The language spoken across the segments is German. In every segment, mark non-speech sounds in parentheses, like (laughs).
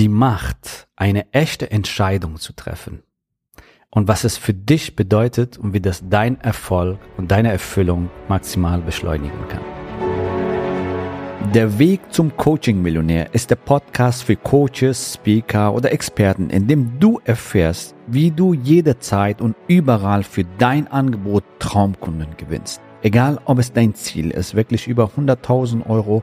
die Macht, eine echte Entscheidung zu treffen. Und was es für dich bedeutet und wie das dein Erfolg und deine Erfüllung maximal beschleunigen kann. Der Weg zum Coaching-Millionär ist der Podcast für Coaches, Speaker oder Experten, in dem du erfährst, wie du jederzeit und überall für dein Angebot Traumkunden gewinnst. Egal, ob es dein Ziel ist, wirklich über 100.000 Euro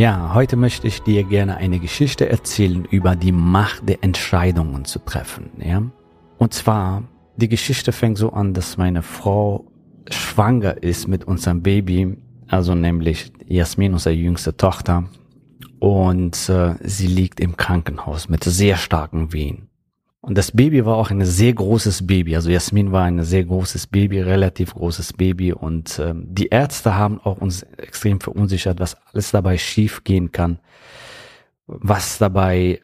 Ja, heute möchte ich dir gerne eine Geschichte erzählen über die Macht der Entscheidungen zu treffen. Ja? Und zwar, die Geschichte fängt so an, dass meine Frau schwanger ist mit unserem Baby, also nämlich Jasmin, unsere jüngste Tochter. Und äh, sie liegt im Krankenhaus mit sehr starken Wehen. Und das Baby war auch ein sehr großes Baby. Also Jasmin war ein sehr großes Baby, relativ großes Baby. Und ähm, die Ärzte haben auch uns extrem verunsichert, was alles dabei schief gehen kann, was dabei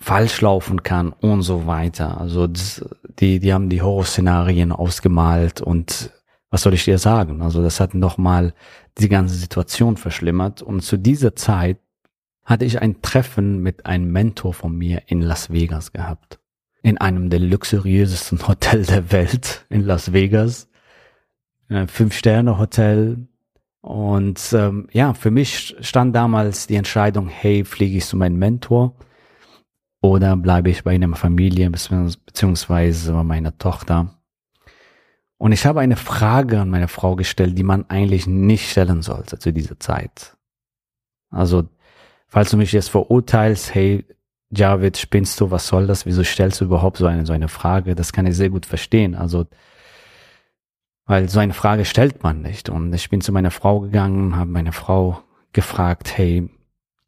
falsch laufen kann und so weiter. Also das, die, die haben die Horrorszenarien ausgemalt und was soll ich dir sagen? Also das hat nochmal die ganze Situation verschlimmert. Und zu dieser Zeit hatte ich ein Treffen mit einem Mentor von mir in Las Vegas gehabt in einem der luxuriösesten Hotels der Welt in Las Vegas. Ein Fünf-Sterne-Hotel. Und ähm, ja, für mich stand damals die Entscheidung, hey, fliege ich zu meinem Mentor oder bleibe ich bei einer Familie beziehungsweise bei meiner Tochter. Und ich habe eine Frage an meine Frau gestellt, die man eigentlich nicht stellen sollte zu dieser Zeit. Also, falls du mich jetzt verurteilst, hey, Javid, spinnst du, was soll das? Wieso stellst du überhaupt so eine, so eine Frage? Das kann ich sehr gut verstehen. Also, weil so eine Frage stellt man nicht. Und ich bin zu meiner Frau gegangen, habe meine Frau gefragt, hey,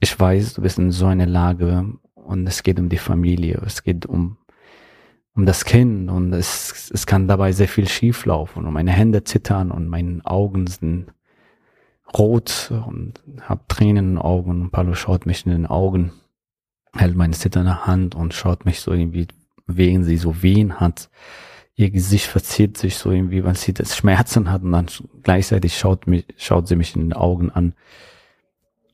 ich weiß, du bist in so einer Lage und es geht um die Familie, es geht um, um das Kind und es, es kann dabei sehr viel schieflaufen und meine Hände zittern und meine Augen sind rot und hab Tränen in den Augen und Paulo schaut mich in den Augen hält meine zitternde Hand und schaut mich so irgendwie, wegen sie so wehen hat. Ihr Gesicht verzieht sich so irgendwie, weil sie das Schmerzen hat und dann gleichzeitig schaut mich, schaut sie mich in den Augen an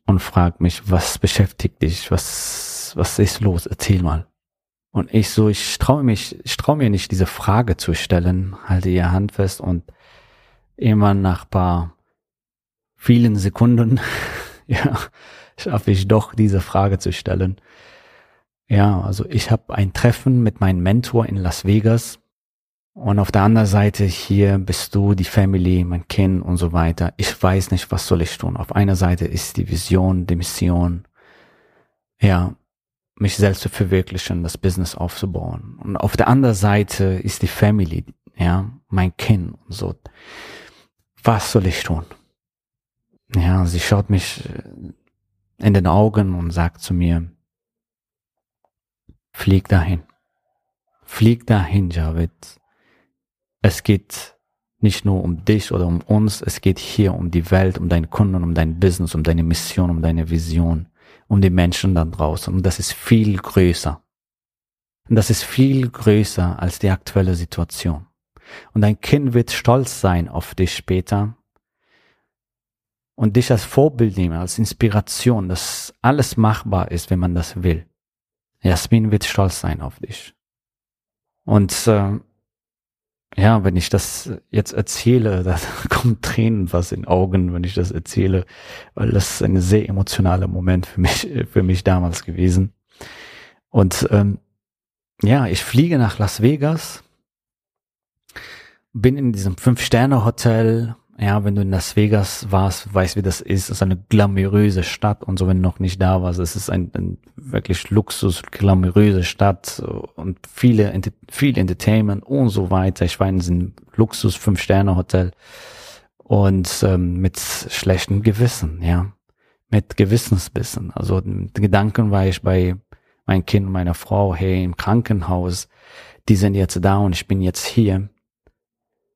und fragt mich, was beschäftigt dich? Was, was ist los? Erzähl mal. Und ich so, ich traue mich, ich traue mir nicht, diese Frage zu stellen, halte ihr Hand fest und immer nach paar vielen Sekunden, (laughs) ja, schaffe ich doch, diese Frage zu stellen. Ja, also ich habe ein Treffen mit meinem Mentor in Las Vegas und auf der anderen Seite hier bist du, die Family, mein Kind und so weiter. Ich weiß nicht, was soll ich tun. Auf einer Seite ist die Vision, die Mission, ja, mich selbst zu verwirklichen, das Business aufzubauen. Und auf der anderen Seite ist die Family, ja, mein Kind und so. Was soll ich tun? Ja, sie schaut mich in den Augen und sagt zu mir, Flieg dahin. Flieg dahin, Javid. Es geht nicht nur um dich oder um uns, es geht hier um die Welt, um deinen Kunden, um dein Business, um deine Mission, um deine Vision, um die Menschen da draußen. Und das ist viel größer. Und das ist viel größer als die aktuelle Situation. Und dein Kind wird stolz sein auf dich später und dich als Vorbild nehmen, als Inspiration, dass alles machbar ist, wenn man das will. Jasmin wird stolz sein auf dich. Und äh, ja, wenn ich das jetzt erzähle, (laughs) da kommt Tränen was in Augen, wenn ich das erzähle, weil das ist ein sehr emotionaler Moment für mich, (laughs) für mich damals gewesen. Und ähm, ja, ich fliege nach Las Vegas, bin in diesem Fünf-Sterne-Hotel, ja, wenn du in Las Vegas warst, weißt wie das ist. Es ist eine glamouröse Stadt und so, wenn du noch nicht da warst, es ist ein, ein wirklich Luxus, glamouröse Stadt und viele, viel Entertainment und so weiter. Ich war in diesem Luxus Fünf-Sterne-Hotel und ähm, mit schlechtem Gewissen, ja, mit Gewissensbissen. Also mit Gedanken war ich bei mein Kind, meine Frau, hey, im Krankenhaus, die sind jetzt da und ich bin jetzt hier.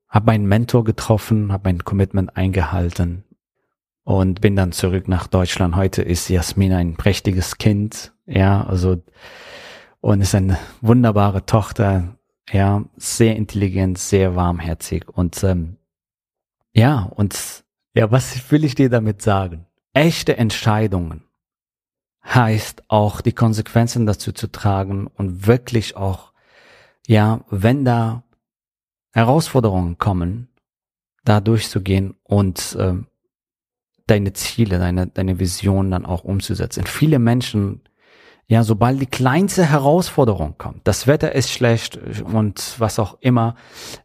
Hab meinen Mentor getroffen, habe mein Commitment eingehalten und bin dann zurück nach Deutschland. Heute ist Jasmin ein prächtiges Kind, ja, also und ist eine wunderbare Tochter, ja, sehr intelligent, sehr warmherzig und ähm, ja, und ja, was will ich dir damit sagen? Echte Entscheidungen heißt auch die Konsequenzen dazu zu tragen und wirklich auch, ja, wenn da Herausforderungen kommen, da durchzugehen und äh, deine Ziele, deine, deine Vision dann auch umzusetzen. Viele Menschen ja, sobald die kleinste Herausforderung kommt, das Wetter ist schlecht und was auch immer,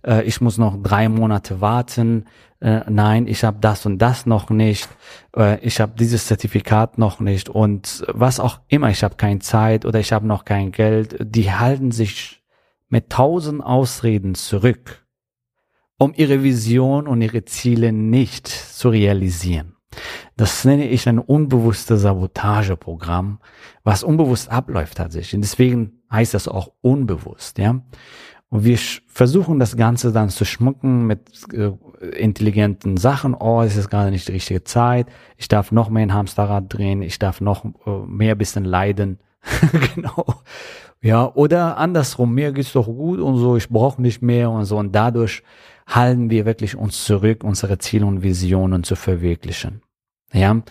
äh, ich muss noch drei Monate warten, äh, nein, ich habe das und das noch nicht, äh, ich habe dieses Zertifikat noch nicht und was auch immer, ich habe keine Zeit oder ich habe noch kein Geld, die halten sich mit tausend Ausreden zurück, um ihre Vision und ihre Ziele nicht zu realisieren. Das nenne ich ein unbewusstes Sabotageprogramm, was unbewusst abläuft tatsächlich. Und deswegen heißt das auch unbewusst, ja. Und wir versuchen das Ganze dann zu schmucken mit äh, intelligenten Sachen. Oh, es ist gerade nicht die richtige Zeit. Ich darf noch mehr ein Hamsterrad drehen. Ich darf noch äh, mehr bisschen leiden. (laughs) genau. Ja, oder andersrum. Mir geht's doch gut und so. Ich brauche nicht mehr und so. Und dadurch halten wir wirklich uns zurück, unsere Ziele und Visionen zu verwirklichen. Ja.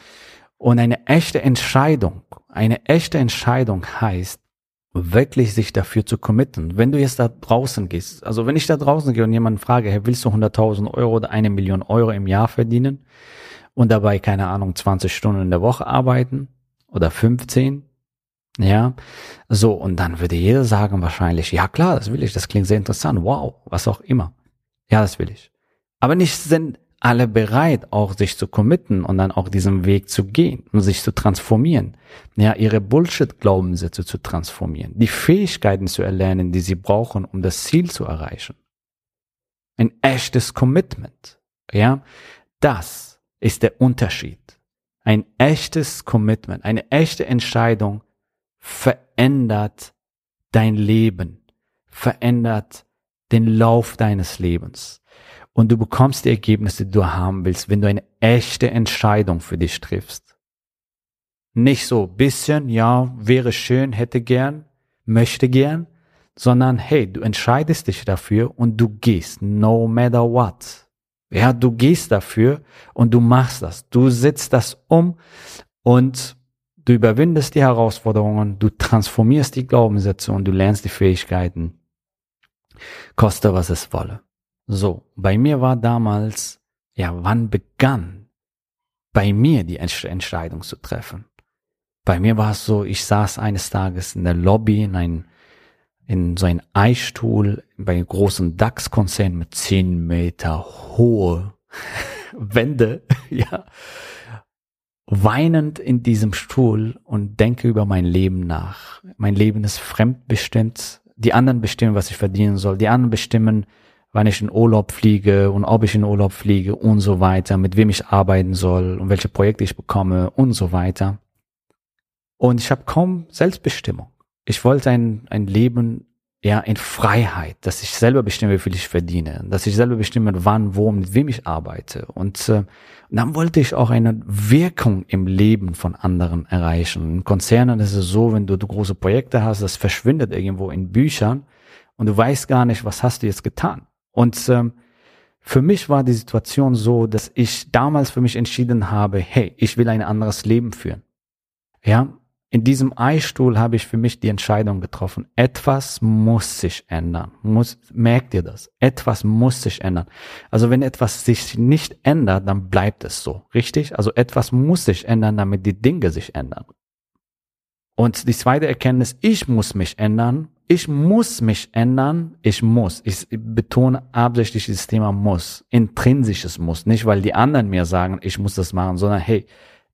Und eine echte Entscheidung, eine echte Entscheidung heißt, wirklich sich dafür zu committen. Wenn du jetzt da draußen gehst, also wenn ich da draußen gehe und jemanden frage, hey, willst du 100.000 Euro oder eine Million Euro im Jahr verdienen und dabei, keine Ahnung, 20 Stunden in der Woche arbeiten oder 15, ja, so, und dann würde jeder sagen wahrscheinlich, ja klar, das will ich, das klingt sehr interessant, wow, was auch immer. Ja, das will ich. Aber nicht sind alle bereit, auch sich zu committen und dann auch diesen Weg zu gehen und sich zu transformieren. Ja, ihre Bullshit-Glaubenssätze zu transformieren, die Fähigkeiten zu erlernen, die sie brauchen, um das Ziel zu erreichen. Ein echtes Commitment. Ja, das ist der Unterschied. Ein echtes Commitment, eine echte Entscheidung verändert dein Leben, verändert den Lauf deines Lebens. Und du bekommst die Ergebnisse, die du haben willst, wenn du eine echte Entscheidung für dich triffst. Nicht so bisschen, ja, wäre schön, hätte gern, möchte gern, sondern hey, du entscheidest dich dafür und du gehst, no matter what. Ja, du gehst dafür und du machst das. Du setzt das um und du überwindest die Herausforderungen, du transformierst die Glaubenssätze und du lernst die Fähigkeiten, koste was es wolle. So, bei mir war damals, ja, wann begann bei mir die Entscheidung zu treffen? Bei mir war es so, ich saß eines Tages in der Lobby in ein, in so ein Eisstuhl bei einem großen DAX-Konzern mit zehn Meter hohe (laughs) Wände, (laughs) ja, weinend in diesem Stuhl und denke über mein Leben nach. Mein Leben ist fremdbestimmt die anderen bestimmen, was ich verdienen soll. Die anderen bestimmen, wann ich in Urlaub fliege und ob ich in Urlaub fliege und so weiter, mit wem ich arbeiten soll und welche Projekte ich bekomme und so weiter. Und ich habe kaum Selbstbestimmung. Ich wollte ein, ein Leben ja in Freiheit, dass ich selber bestimme, wie viel ich verdiene, dass ich selber bestimme, wann, wo, mit wem ich arbeite. Und, äh, dann wollte ich auch eine Wirkung im Leben von anderen erreichen. In Konzernen ist es so, wenn du, du große Projekte hast, das verschwindet irgendwo in Büchern und du weißt gar nicht, was hast du jetzt getan. Und ähm, für mich war die Situation so, dass ich damals für mich entschieden habe, hey, ich will ein anderes Leben führen. Ja, in diesem Eisstuhl habe ich für mich die Entscheidung getroffen. Etwas muss sich ändern. Muss, merkt ihr das? Etwas muss sich ändern. Also wenn etwas sich nicht ändert, dann bleibt es so. Richtig? Also etwas muss sich ändern, damit die Dinge sich ändern. Und die zweite Erkenntnis, ich muss mich ändern. Ich muss mich ändern. Ich muss. Ich betone absichtlich dieses Thema muss. Intrinsisches muss. Nicht, weil die anderen mir sagen, ich muss das machen, sondern hey,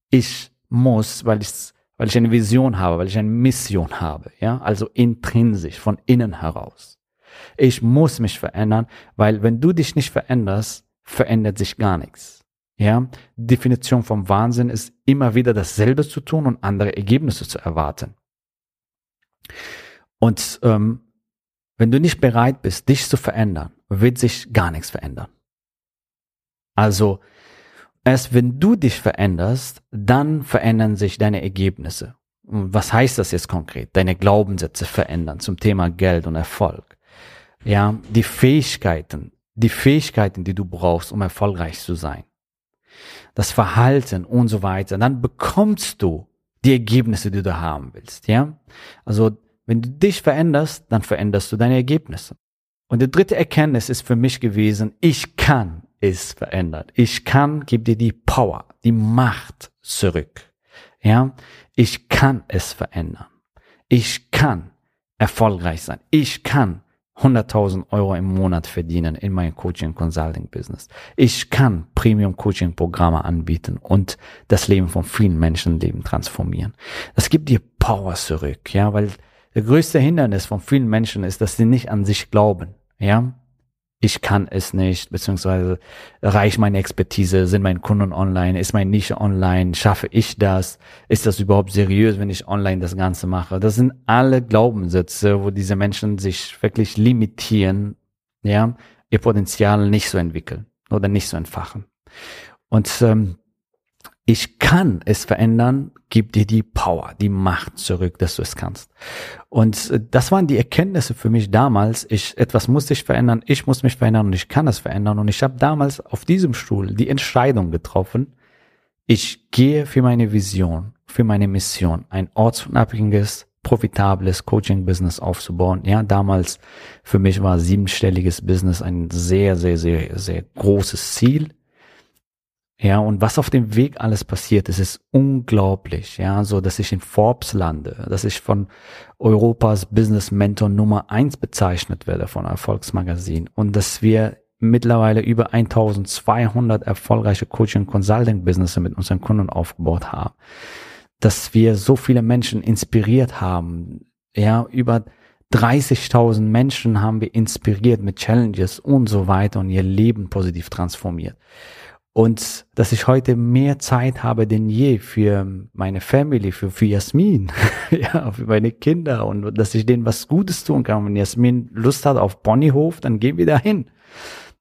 ich muss, weil ich weil ich eine Vision habe, weil ich eine Mission habe, ja, also intrinsisch, von innen heraus. Ich muss mich verändern, weil wenn du dich nicht veränderst, verändert sich gar nichts. Ja, Definition vom Wahnsinn ist immer wieder dasselbe zu tun und andere Ergebnisse zu erwarten. Und ähm, wenn du nicht bereit bist, dich zu verändern, wird sich gar nichts verändern. Also erst wenn du dich veränderst, dann verändern sich deine Ergebnisse. Was heißt das jetzt konkret? Deine Glaubenssätze verändern zum Thema Geld und Erfolg. Ja, die Fähigkeiten, die Fähigkeiten, die du brauchst, um erfolgreich zu sein. Das Verhalten und so weiter. Dann bekommst du die Ergebnisse, die du haben willst. Ja, also wenn du dich veränderst, dann veränderst du deine Ergebnisse. Und die dritte Erkenntnis ist für mich gewesen, ich kann es verändern. Ich kann, gib dir die Power, die Macht zurück. Ja, ich kann es verändern. Ich kann erfolgreich sein. Ich kann 100.000 Euro im Monat verdienen in meinem Coaching Consulting Business. Ich kann Premium Coaching Programme anbieten und das Leben von vielen Menschenleben transformieren. Das gibt dir Power zurück, ja, weil der größte Hindernis von vielen Menschen ist, dass sie nicht an sich glauben, ja ich kann es nicht, beziehungsweise reicht meine Expertise, sind meine Kunden online, ist meine Nische online, schaffe ich das, ist das überhaupt seriös, wenn ich online das Ganze mache? Das sind alle Glaubenssätze, wo diese Menschen sich wirklich limitieren, ja, ihr Potenzial nicht so entwickeln oder nicht so entfachen. Und ähm, ich kann es verändern, gib dir die Power, die Macht zurück, dass du es kannst. Und äh, das waren die Erkenntnisse für mich damals. Ich, etwas muss sich verändern, ich muss mich verändern und ich kann es verändern. Und ich habe damals auf diesem Stuhl die Entscheidung getroffen, ich gehe für meine Vision, für meine Mission, ein ortsunabhängiges, profitables Coaching-Business aufzubauen. Ja, damals für mich war siebenstelliges Business ein sehr, sehr, sehr, sehr großes Ziel. Ja, und was auf dem Weg alles passiert, ist, ist unglaublich. Ja, so, dass ich in Forbes lande, dass ich von Europas Business Mentor Nummer eins bezeichnet werde von Erfolgsmagazin und dass wir mittlerweile über 1200 erfolgreiche Coaching Consulting Business mit unseren Kunden aufgebaut haben. Dass wir so viele Menschen inspiriert haben. Ja, über 30.000 Menschen haben wir inspiriert mit Challenges und so weiter und ihr Leben positiv transformiert und dass ich heute mehr Zeit habe denn je für meine Family, für, für Jasmin, (laughs) ja, für meine Kinder und dass ich denen was Gutes tun kann. Wenn Jasmin Lust hat auf Ponyhof, dann gehen wir dahin.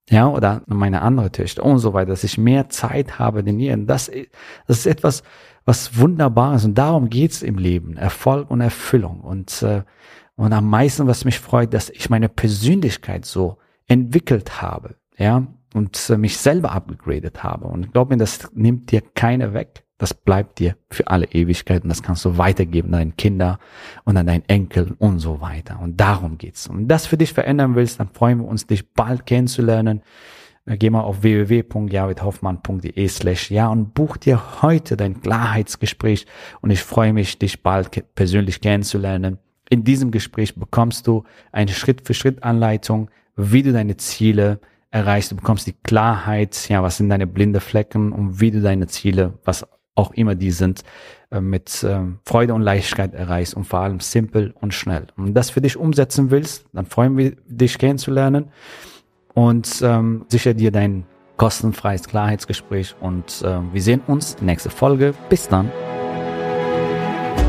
Ja, oder meine andere Töchter und so weiter, dass ich mehr Zeit habe denn je. Und das, das ist etwas, was Wunderbares und darum geht's im Leben. Erfolg und Erfüllung. Und, äh, und am meisten, was mich freut, dass ich meine Persönlichkeit so entwickelt habe. Ja, und äh, mich selber abgegradet habe. Und glaub mir, das nimmt dir keiner weg. Das bleibt dir für alle Ewigkeit und das kannst du weitergeben an deine Kinder und an deinen Enkel und so weiter. Und darum geht's. Und das für dich verändern willst, dann freuen wir uns, dich bald kennenzulernen. Äh, geh mal auf www.javidhoffmann.de slash ja und buch dir heute dein Klarheitsgespräch und ich freue mich, dich bald persönlich kennenzulernen. In diesem Gespräch bekommst du eine Schritt-für-Schritt-Anleitung, wie du deine Ziele erreichst, du bekommst die Klarheit, ja, was sind deine blinde Flecken und wie du deine Ziele, was auch immer die sind, äh, mit äh, Freude und Leichtigkeit erreichst und vor allem simpel und schnell. Und das für dich umsetzen willst, dann freuen wir dich kennenzulernen und ähm, sicher dir dein kostenfreies Klarheitsgespräch und äh, wir sehen uns nächste Folge. Bis dann.